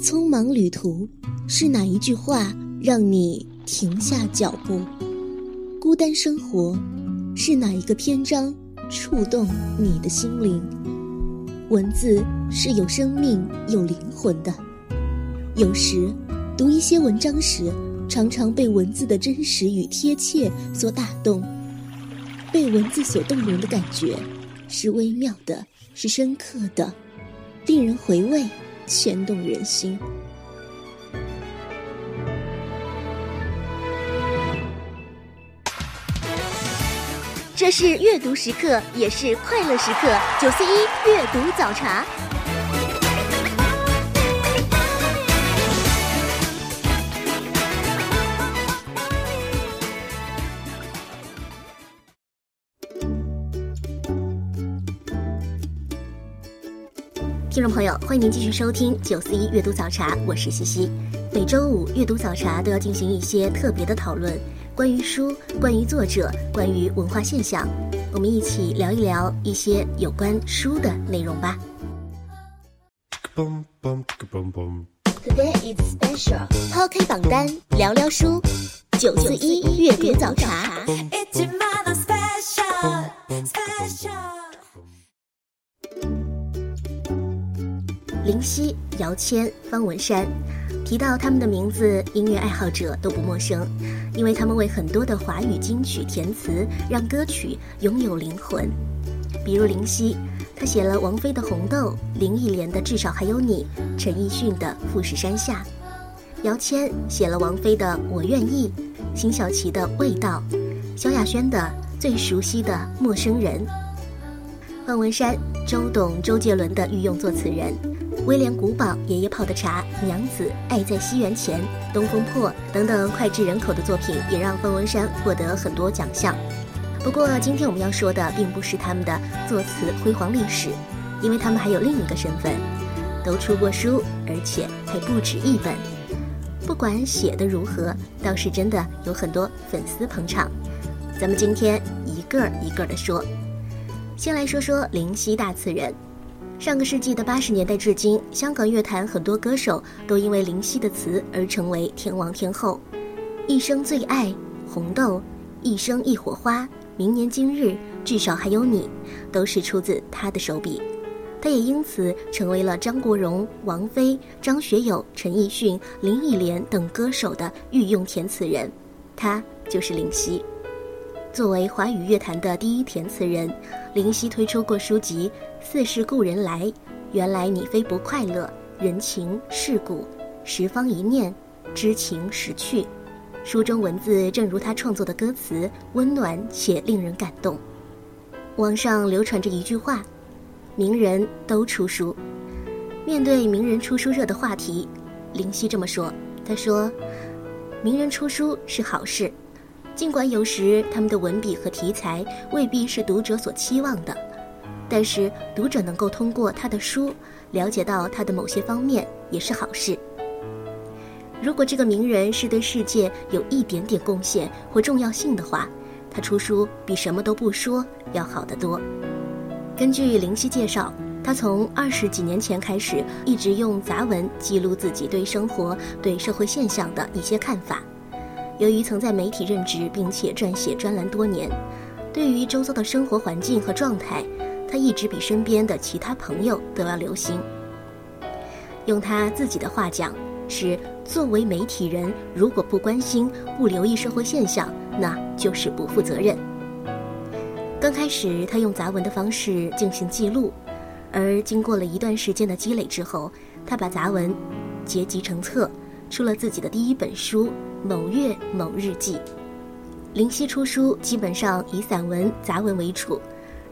匆忙旅途，是哪一句话让你停下脚步？孤单生活，是哪一个篇章触动你的心灵？文字是有生命、有灵魂的。有时，读一些文章时，常常被文字的真实与贴切所打动。被文字所动容的感觉，是微妙的，是深刻的，令人回味，牵动人心。这是阅读时刻，也是快乐时刻。九四一阅读早茶。听众朋友，欢迎您继续收听九四一阅读早茶，我是西西。每周五阅读早茶都要进行一些特别的讨论，关于书，关于作者，关于文化现象，我们一起聊一聊一些有关书的内容吧。Today is special，抛开榜单，聊聊书，九四一阅读早茶。林夕、姚谦、方文山，提到他们的名字，音乐爱好者都不陌生，因为他们为很多的华语金曲填词，让歌曲拥有灵魂。比如林夕，他写了王菲的《红豆》，林忆莲的《至少还有你》，陈奕迅的《富士山下》；姚谦写了王菲的《我愿意》，辛晓琪的《味道》，萧亚轩的《最熟悉的陌生人》；方文山，周董、周杰伦的御用作词人。威廉古堡、爷爷泡的茶、娘子、爱在西元前、东风破等等脍炙人口的作品，也让方文山获得很多奖项。不过，今天我们要说的并不是他们的作词辉煌历史，因为他们还有另一个身份，都出过书，而且还不止一本。不管写的如何，倒是真的有很多粉丝捧场。咱们今天一个一个的说，先来说说灵犀大词人。上个世纪的八十年代至今，香港乐坛很多歌手都因为林夕的词而成为天王天后。一生最爱红豆，一生一火花，明年今日至少还有你，都是出自他的手笔。他也因此成为了张国荣、王菲、张学友、陈奕迅、林忆莲等歌手的御用填词人。他就是林夕。作为华语乐坛的第一填词人，林夕推出过书籍。似是故人来，原来你非不快乐。人情世故，十方一念，知情识趣。书中文字正如他创作的歌词，温暖且令人感动。网上流传着一句话：“名人都出书。”面对名人出书热的话题，林夕这么说：“他说，名人出书是好事，尽管有时他们的文笔和题材未必是读者所期望的。”但是读者能够通过他的书了解到他的某些方面也是好事。如果这个名人是对世界有一点点贡献或重要性的话，他出书比什么都不说要好得多。根据林夕介绍，他从二十几年前开始一直用杂文记录自己对生活、对社会现象的一些看法。由于曾在媒体任职并且撰写专栏多年，对于周遭的生活环境和状态。他一直比身边的其他朋友都要留心。用他自己的话讲，是作为媒体人，如果不关心、不留意社会现象，那就是不负责任。刚开始，他用杂文的方式进行记录，而经过了一段时间的积累之后，他把杂文结集成册，出了自己的第一本书《某月某日记》。林夕出书基本上以散文、杂文为主。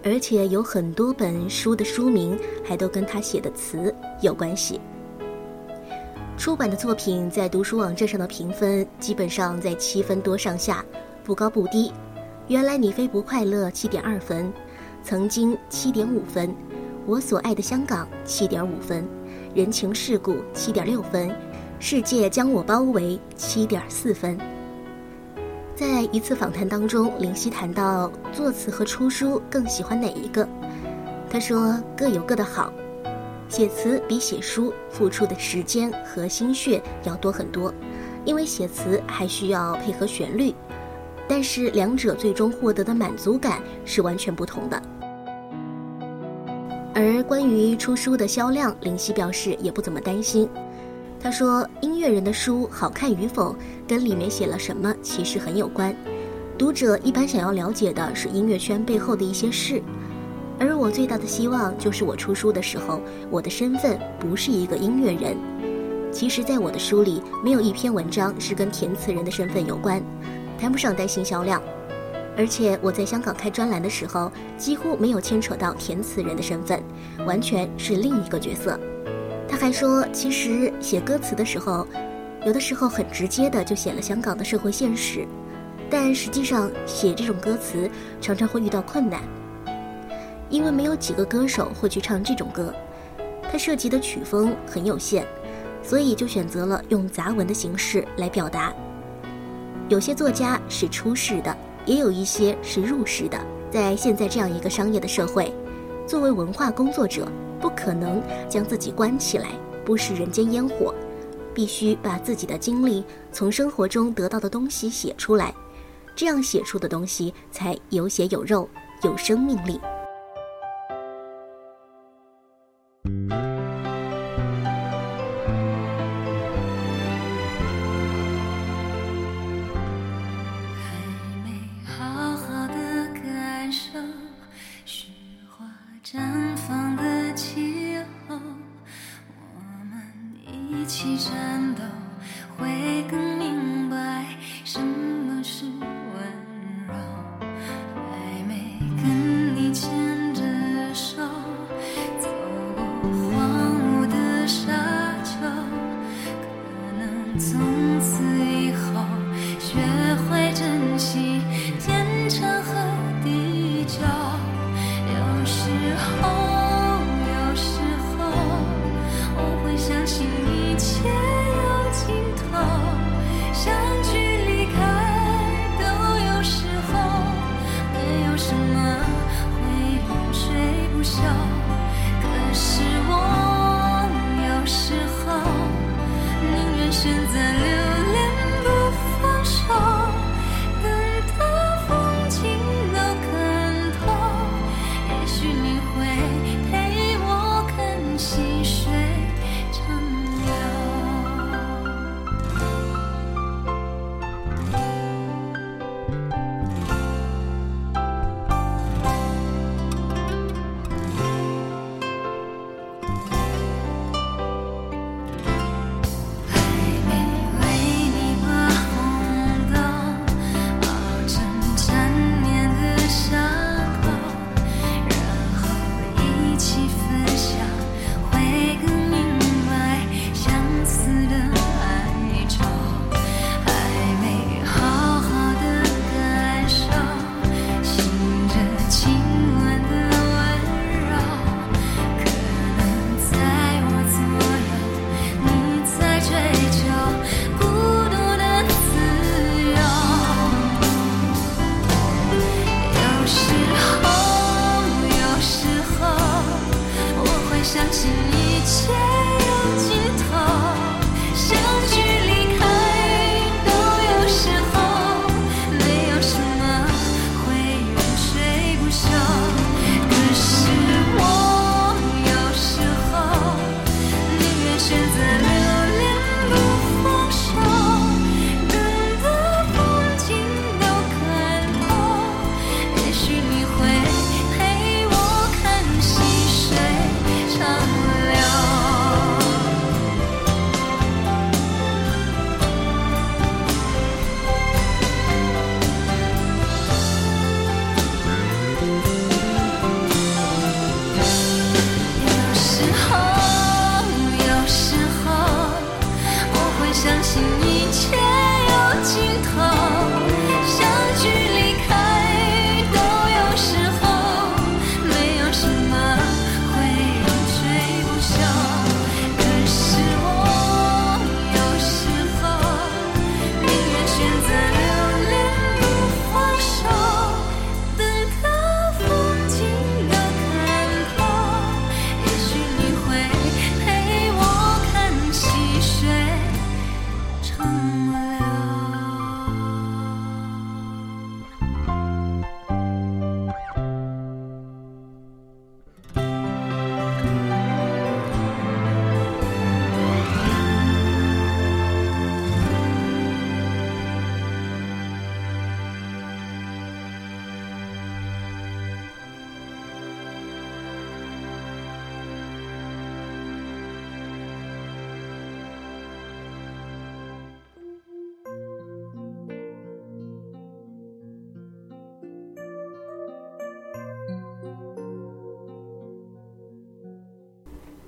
而且有很多本书的书名还都跟他写的词有关系。出版的作品在读书网站上的评分基本上在七分多上下，不高不低。原来你非不快乐七点二分，曾经七点五分，我所爱的香港七点五分，人情世故七点六分，世界将我包围七点四分。在一次访谈当中，林夕谈到作词和出书更喜欢哪一个？他说各有各的好。写词比写书付出的时间和心血要多很多，因为写词还需要配合旋律，但是两者最终获得的满足感是完全不同的。而关于出书的销量，林夕表示也不怎么担心。他说：“音乐人的书好看与否，跟里面写了什么其实很有关。读者一般想要了解的是音乐圈背后的一些事，而我最大的希望就是我出书的时候，我的身份不是一个音乐人。其实，在我的书里，没有一篇文章是跟填词人的身份有关，谈不上担心销量。”而且我在香港开专栏的时候，几乎没有牵扯到填词人的身份，完全是另一个角色。他还说，其实写歌词的时候，有的时候很直接的就写了香港的社会现实，但实际上写这种歌词常常会遇到困难，因为没有几个歌手会去唱这种歌，它涉及的曲风很有限，所以就选择了用杂文的形式来表达。有些作家是出世的。也有一些是入世的，在现在这样一个商业的社会，作为文化工作者，不可能将自己关起来，不食人间烟火，必须把自己的经历，从生活中得到的东西写出来，这样写出的东西才有血有肉，有生命力。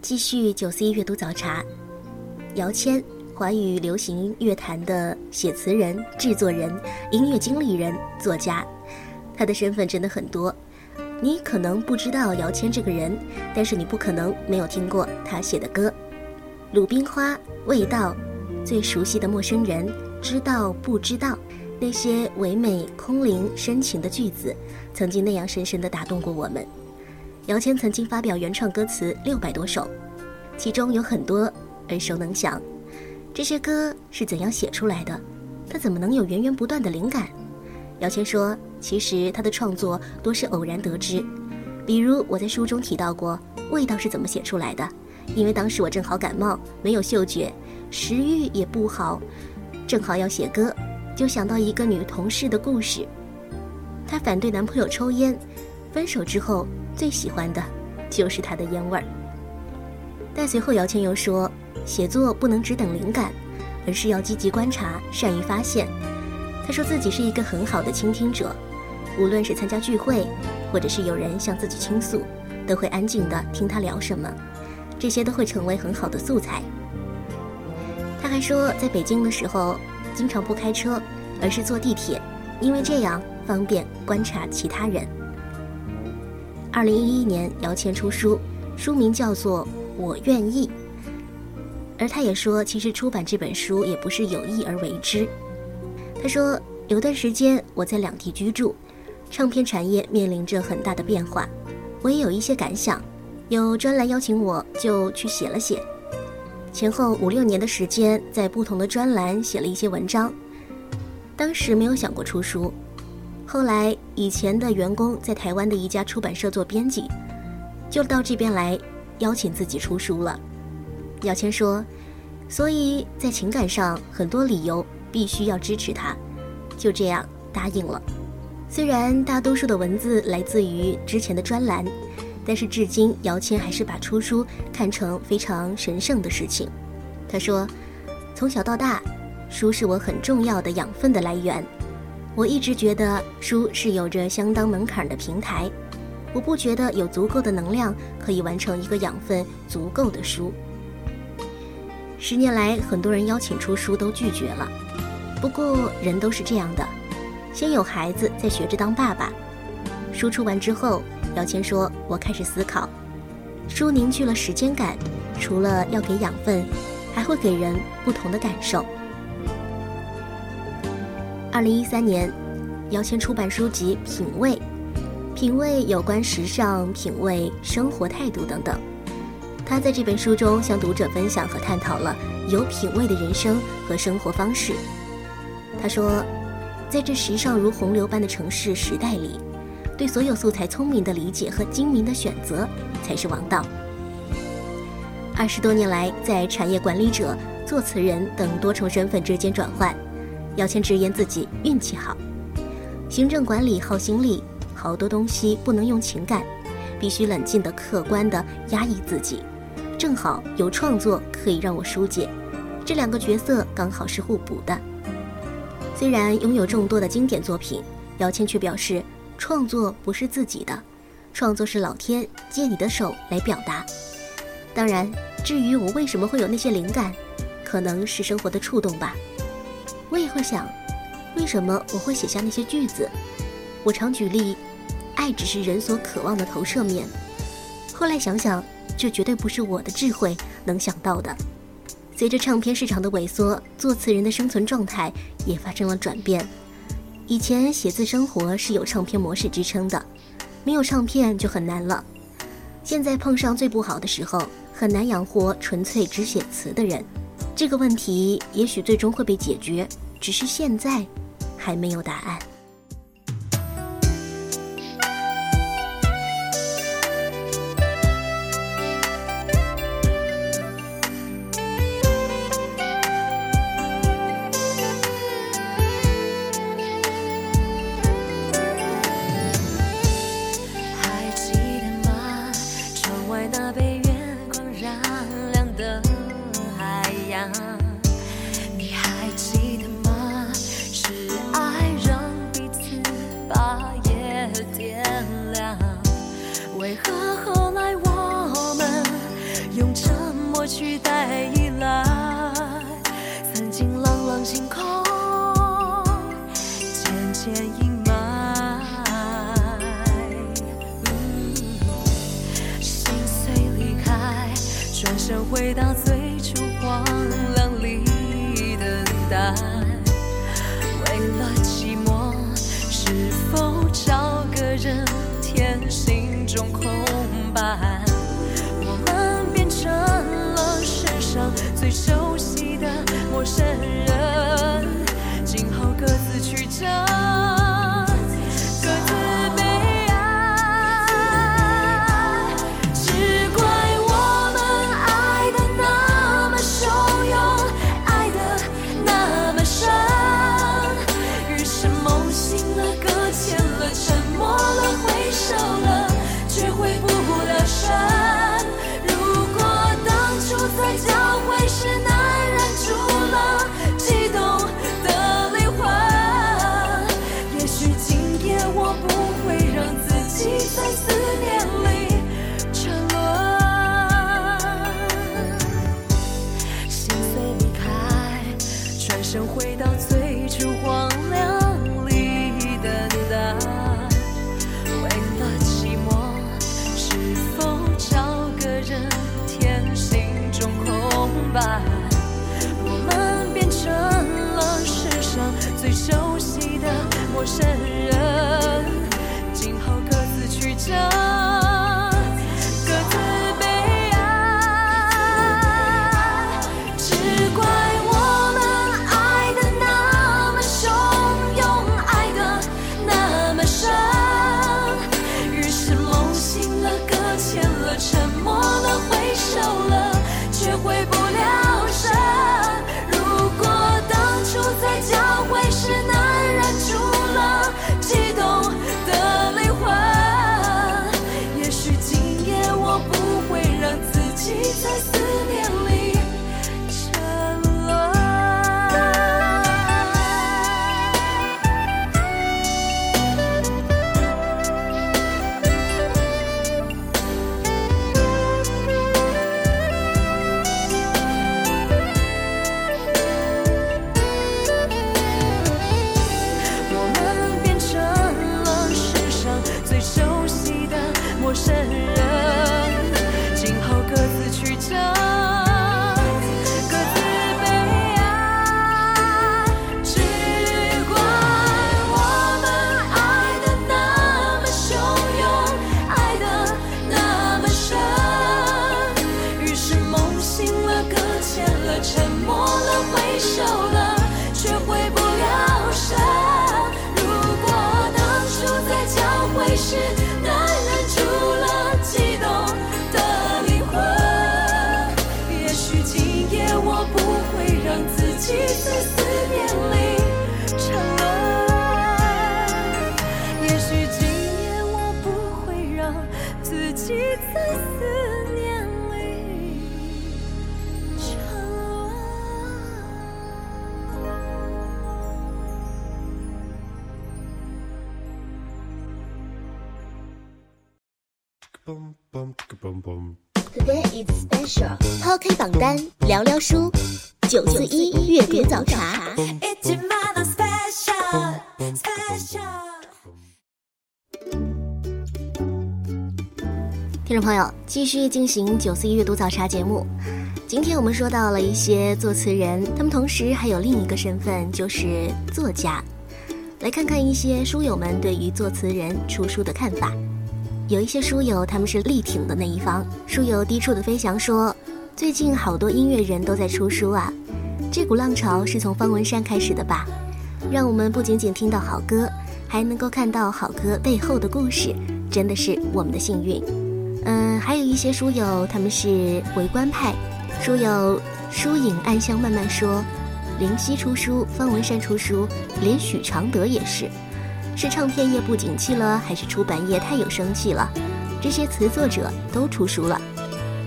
继续九四一阅读早茶。姚谦，华语流行乐坛的写词人、制作人、音乐经理人、作家，他的身份真的很多。你可能不知道姚谦这个人，但是你不可能没有听过他写的歌，《鲁冰花》《味道》《最熟悉的陌生人》《知道不知道》，那些唯美、空灵、深情的句子，曾经那样深深地打动过我们。姚谦曾经发表原创歌词六百多首，其中有很多耳熟能详。这些歌是怎样写出来的？他怎么能有源源不断的灵感？姚谦说：“其实他的创作多是偶然得知，比如我在书中提到过，味道是怎么写出来的？因为当时我正好感冒，没有嗅觉，食欲也不好，正好要写歌，就想到一个女同事的故事。她反对男朋友抽烟，分手之后。”最喜欢的，就是他的烟味儿。但随后姚谦又说，写作不能只等灵感，而是要积极观察，善于发现。他说自己是一个很好的倾听者，无论是参加聚会，或者是有人向自己倾诉，都会安静的听他聊什么，这些都会成为很好的素材。他还说，在北京的时候，经常不开车，而是坐地铁，因为这样方便观察其他人。二零一一年，姚谦出书，书名叫做《我愿意》。而他也说，其实出版这本书也不是有意而为之。他说，有段时间我在两地居住，唱片产业面临着很大的变化，我也有一些感想。有专栏邀请我，就去写了写。前后五六年的时间，在不同的专栏写了一些文章。当时没有想过出书。后来，以前的员工在台湾的一家出版社做编辑，就到这边来邀请自己出书了。姚谦说：“所以在情感上很多理由必须要支持他，就这样答应了。虽然大多数的文字来自于之前的专栏，但是至今姚谦还是把出书看成非常神圣的事情。他说：从小到大，书是我很重要的养分的来源。”我一直觉得书是有着相当门槛的平台，我不觉得有足够的能量可以完成一个养分足够的书。十年来，很多人邀请出书都拒绝了。不过人都是这样的，先有孩子，再学着当爸爸。书出完之后，姚谦说：“我开始思考，书凝聚了时间感，除了要给养分，还会给人不同的感受。”二零一三年，姚谦出版书籍《品味》，品味有关时尚、品味生活态度等等。他在这本书中向读者分享和探讨了有品味的人生和生活方式。他说，在这时尚如洪流般的城市时代里，对所有素材聪明的理解和精明的选择才是王道。二十多年来，在产业管理者、作词人等多重身份之间转换。姚谦直言自己运气好，行政管理耗心力，好多东西不能用情感，必须冷静的、客观的压抑自己。正好有创作可以让我疏解，这两个角色刚好是互补的。虽然拥有众多的经典作品，姚谦却表示，创作不是自己的，创作是老天借你的手来表达。当然，至于我为什么会有那些灵感，可能是生活的触动吧。我也会想，为什么我会写下那些句子？我常举例，爱只是人所渴望的投射面。后来想想，这绝对不是我的智慧能想到的。随着唱片市场的萎缩，作词人的生存状态也发生了转变。以前写字生活是有唱片模式支撑的，没有唱片就很难了。现在碰上最不好的时候，很难养活纯粹只写词的人。这个问题也许最终会被解决，只是现在还没有答案。想回到最初荒凉最熟悉的陌生人，单，聊聊书。九四一阅读早茶。听众朋友，继续进行九四一阅读早茶节目。今天我们说到了一些作词人，他们同时还有另一个身份，就是作家。来看看一些书友们对于作词人出书的看法。有一些书友他们是力挺的那一方。书友低处的飞翔说：“最近好多音乐人都在出书啊，这股浪潮是从方文山开始的吧？让我们不仅仅听到好歌，还能够看到好歌背后的故事，真的是我们的幸运。”嗯，还有一些书友他们是围观派，书友疏影暗香慢慢说，林夕出书，方文山出书，连许常德也是。是唱片业不景气了，还是出版业太有生气了？这些词作者都出书了。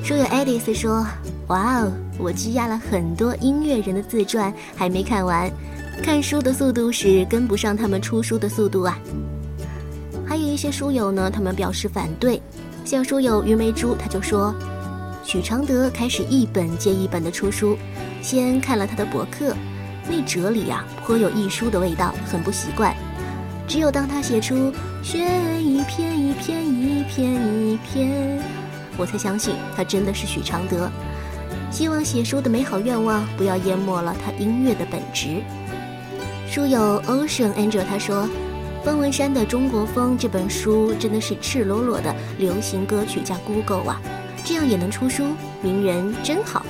书友爱丽丝说：“哇哦，我积压了很多音乐人的自传，还没看完，看书的速度是跟不上他们出书的速度啊。”还有一些书友呢，他们表示反对，像书友于梅珠他就说：“许常德开始一本接一本的出书，先看了他的博客，那哲理啊颇有一书的味道，很不习惯。只有当他写出“雪一篇一篇一篇一篇”，我才相信他真的是许常德。希望写书的美好愿望不要淹没了他音乐的本质。书友 Ocean Angel 他说：“方文山的《中国风》这本书真的是赤裸裸的流行歌曲加 Google 啊，这样也能出书，名人真好。”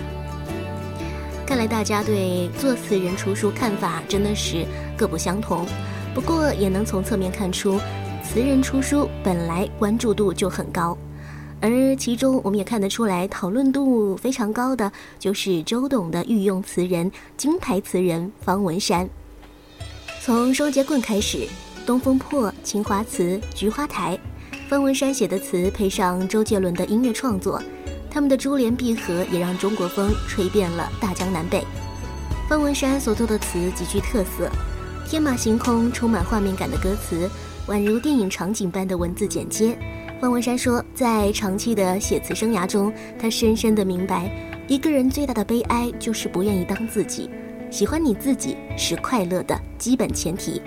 看来大家对作词人出书看法真的是各不相同。不过也能从侧面看出，词人出书本来关注度就很高，而其中我们也看得出来讨论度非常高的就是周董的御用词人、金牌词人方文山。从双截棍开始，《东风破》《青花瓷》《菊花台》，方文山写的词配上周杰伦的音乐创作，他们的珠联璧合也让中国风吹遍了大江南北。方文山所做的词极具特色。天马行空、充满画面感的歌词，宛如电影场景般的文字剪接。方文山说，在长期的写词生涯中，他深深的明白，一个人最大的悲哀就是不愿意当自己。喜欢你自己是快乐的基本前提。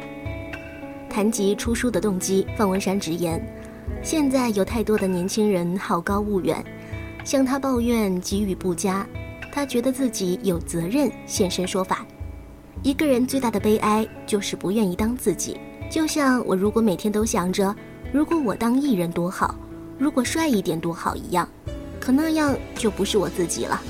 谈及出书的动机，方文山直言，现在有太多的年轻人好高骛远，向他抱怨给予不佳，他觉得自己有责任现身说法。一个人最大的悲哀就是不愿意当自己，就像我如果每天都想着，如果我当艺人多好，如果帅一点多好一样，可那样就不是我自己了。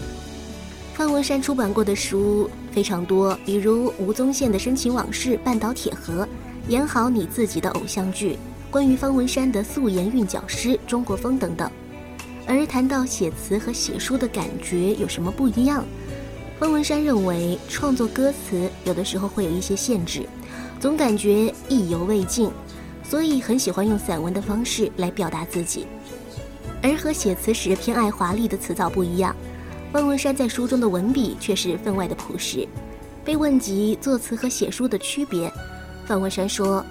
方文山出版过的书非常多，比如吴宗宪的深情往事、半岛铁盒、演好你自己的偶像剧、关于方文山的素颜韵脚师、中国风等等。而谈到写词和写书的感觉有什么不一样？方文山认为，创作歌词有的时候会有一些限制，总感觉意犹未尽，所以很喜欢用散文的方式来表达自己。而和写词时偏爱华丽的词藻不一样，方文山在书中的文笔却是分外的朴实。被问及作词和写书的区别，方文山说：“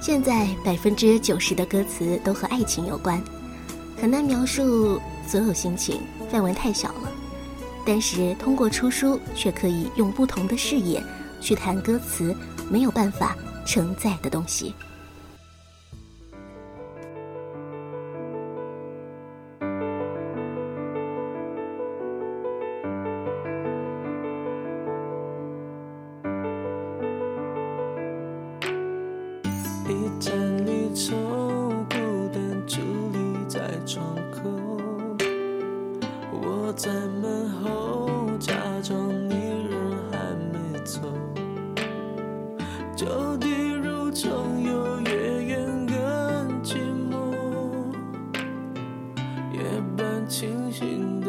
现在百分之九十的歌词都和爱情有关，很难描述所有心情，范围太小了。”但是通过出书，却可以用不同的视野去谈歌词没有办法承载的东西。清醒的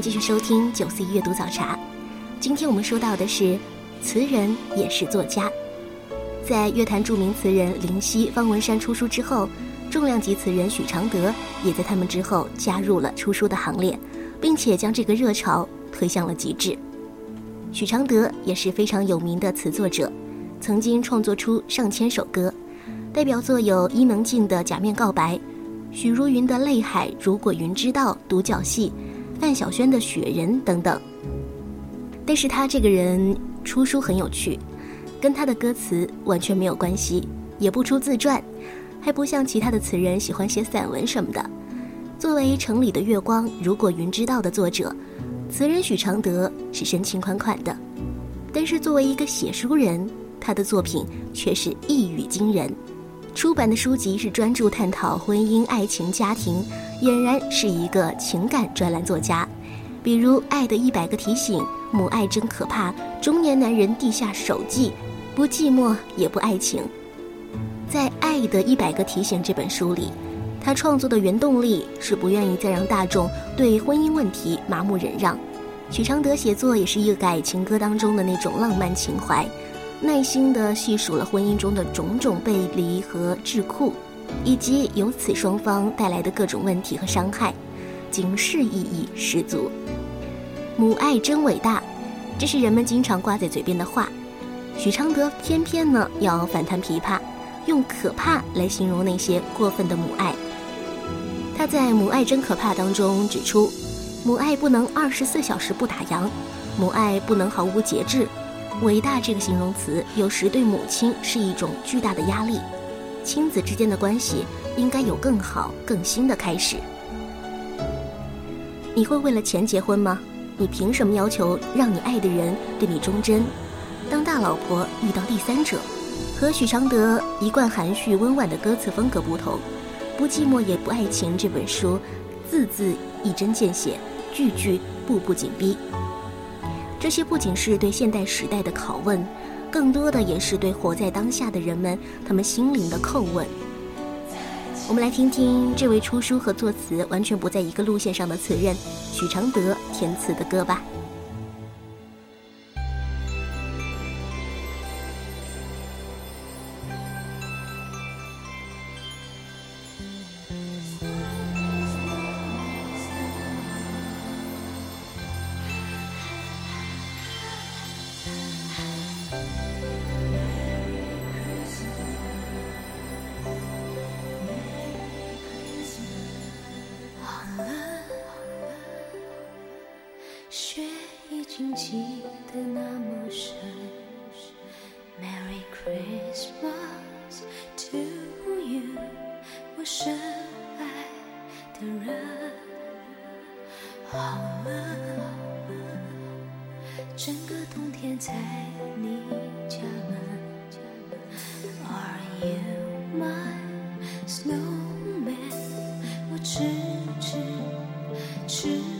继续收听九四一阅读早茶。今天我们说到的是，词人也是作家。在乐坛著名词人林夕、方文山出书之后，重量级词人许常德也在他们之后加入了出书的行列，并且将这个热潮推向了极致。许常德也是非常有名的词作者，曾经创作出上千首歌，代表作有伊能静的《假面告白》，许茹芸的《泪海》，如果云知道，独角戏。范晓萱的《雪人》等等，但是他这个人出书很有趣，跟他的歌词完全没有关系，也不出自传，还不像其他的词人喜欢写散文什么的。作为《城里的月光》《如果云知道》的作者，词人许常德是深情款款的，但是作为一个写书人，他的作品却是一语惊人。出版的书籍是专注探讨婚姻、爱情、家庭，俨然是一个情感专栏作家。比如《爱的一百个提醒》《母爱真可怕》《中年男人地下手记》《不寂寞也不爱情》。在《爱的一百个提醒》这本书里，他创作的原动力是不愿意再让大众对婚姻问题麻木忍让。许常德写作也是一个爱情歌当中的那种浪漫情怀。耐心地细数了婚姻中的种种背离和桎梏，以及由此双方带来的各种问题和伤害，警示意义十足。母爱真伟大，这是人们经常挂在嘴边的话。许常德偏偏呢要反弹琵琶，用可怕来形容那些过分的母爱。他在《母爱真可怕》当中指出，母爱不能二十四小时不打烊，母爱不能毫无节制。伟大这个形容词，有时对母亲是一种巨大的压力。亲子之间的关系应该有更好、更新的开始。你会为了钱结婚吗？你凭什么要求让你爱的人对你忠贞？当大老婆遇到第三者，和许常德一贯含蓄温婉的歌词风格不同，《不寂寞也不爱情》这本书，字字一针见血，句句步步紧逼。这些不仅是对现代时代的拷问，更多的也是对活在当下的人们他们心灵的叩问。我们来听听这位出书和作词完全不在一个路线上的词人许常德填词的歌吧。整个冬天在你家门。Are you my snowman？我痴痴痴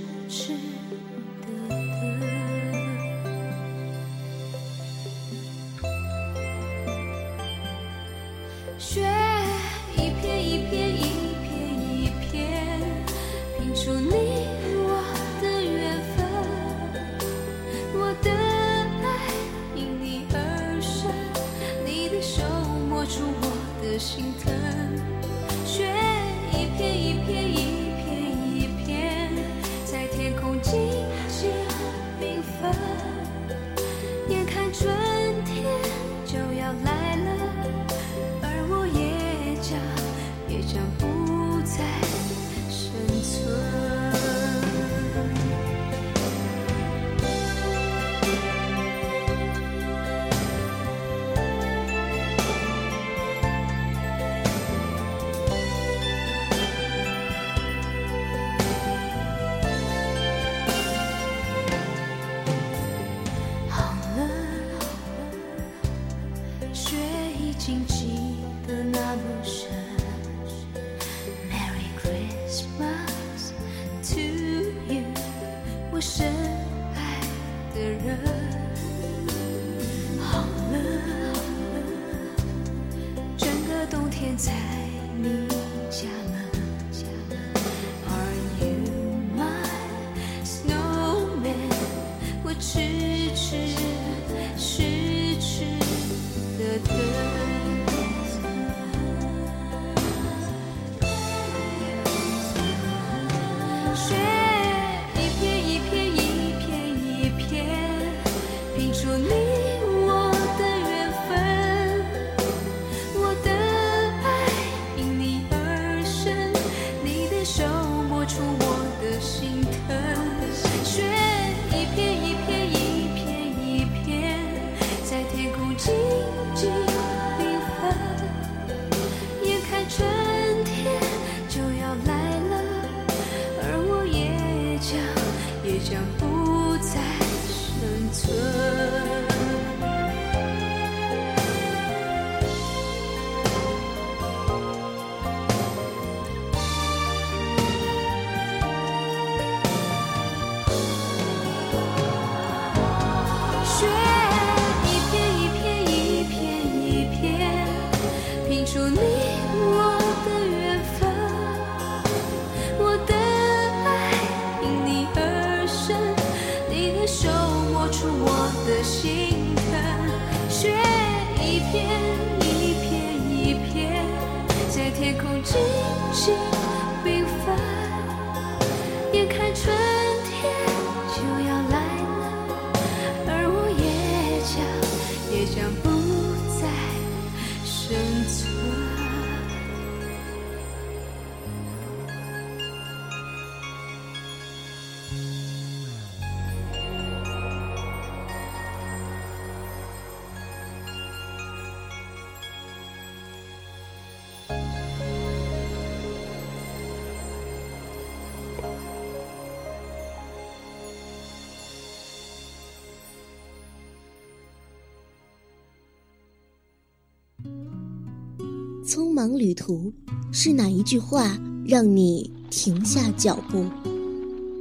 旅途是哪一句话让你停下脚步？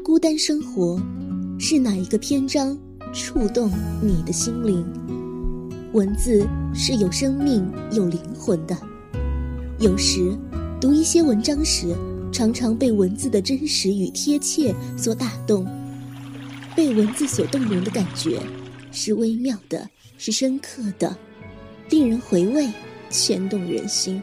孤单生活是哪一个篇章触动你的心灵？文字是有生命、有灵魂的。有时读一些文章时，常常被文字的真实与贴切所打动，被文字所动容的感觉，是微妙的，是深刻的，令人回味。牵动人心。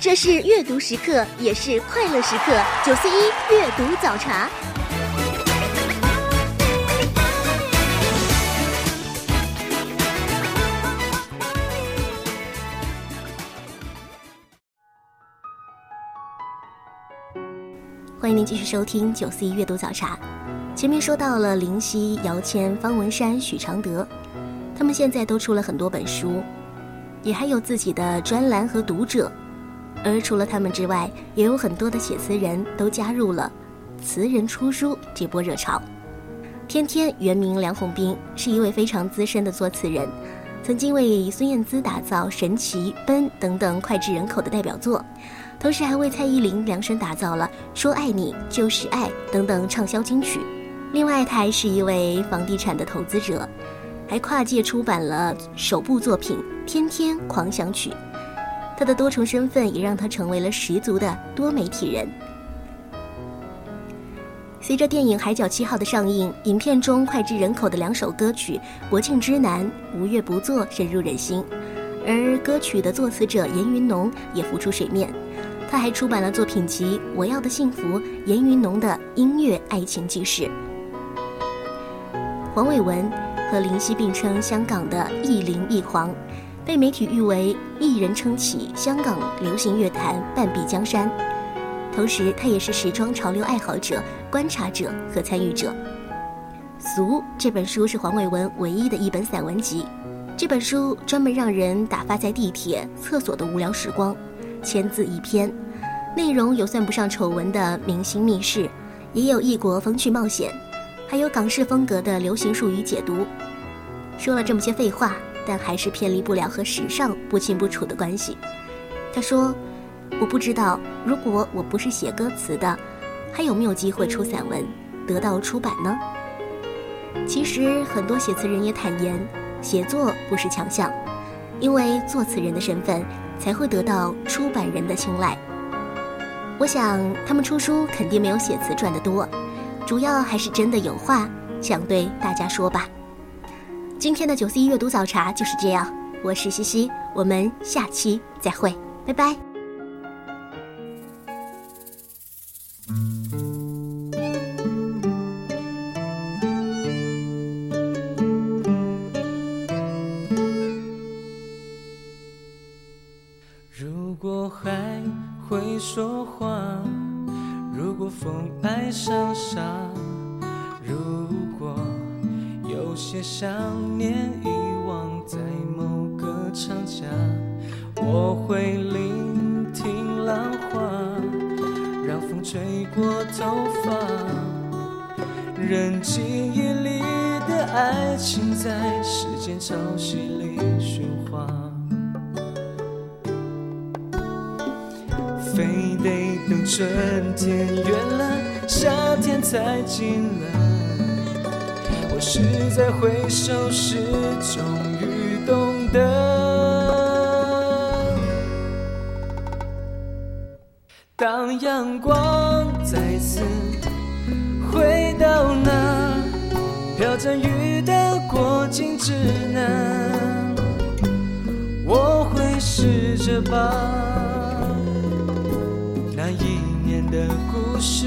这是阅读时刻，也是快乐时刻。九四一阅读早茶。欢迎您继续收听九四一阅读早茶。前面说到了林夕、姚谦、方文山、许常德，他们现在都出了很多本书，也还有自己的专栏和读者。而除了他们之外，也有很多的写词人都加入了“词人出书”这波热潮。天天原名梁鸿斌，是一位非常资深的作词人，曾经为孙燕姿打造《神奇》《奔》等等脍炙人口的代表作，同时还为蔡依林量身打造了《说爱你就是爱》等等畅销金曲。另外，他还是一位房地产的投资者，还跨界出版了首部作品《天天狂想曲》。他的多重身份也让他成为了十足的多媒体人。随着电影《海角七号》的上映，影片中脍炙人口的两首歌曲《国庆之南》《无月不作》深入人心，而歌曲的作词者严云农也浮出水面。他还出版了作品集《我要的幸福》，严云农的音乐爱情纪事。黄伟文和林夕并称香港的一林一黄。被媒体誉为一人撑起香港流行乐坛半壁江山，同时他也是时装潮流爱好者、观察者和参与者。《俗》这本书是黄伟文唯一的一本散文集，这本书专门让人打发在地铁、厕所的无聊时光，千字一篇，内容有算不上丑闻的明星密室，也有异国风趣冒险，还有港式风格的流行术语解读。说了这么些废话，但还是偏离不了和时尚不清不楚的关系。他说：“我不知道，如果我不是写歌词的，还有没有机会出散文，得到出版呢？”其实很多写词人也坦言，写作不是强项，因为作词人的身份才会得到出版人的青睐。我想他们出书肯定没有写词赚得多，主要还是真的有话想对大家说吧。今天的九四一阅读早茶就是这样，我是西西，我们下期再会，拜拜。天才近了。我是在回首时终于懂得，当阳光再次回到那飘着雨的过境之南，我会试着把。那一年的故事，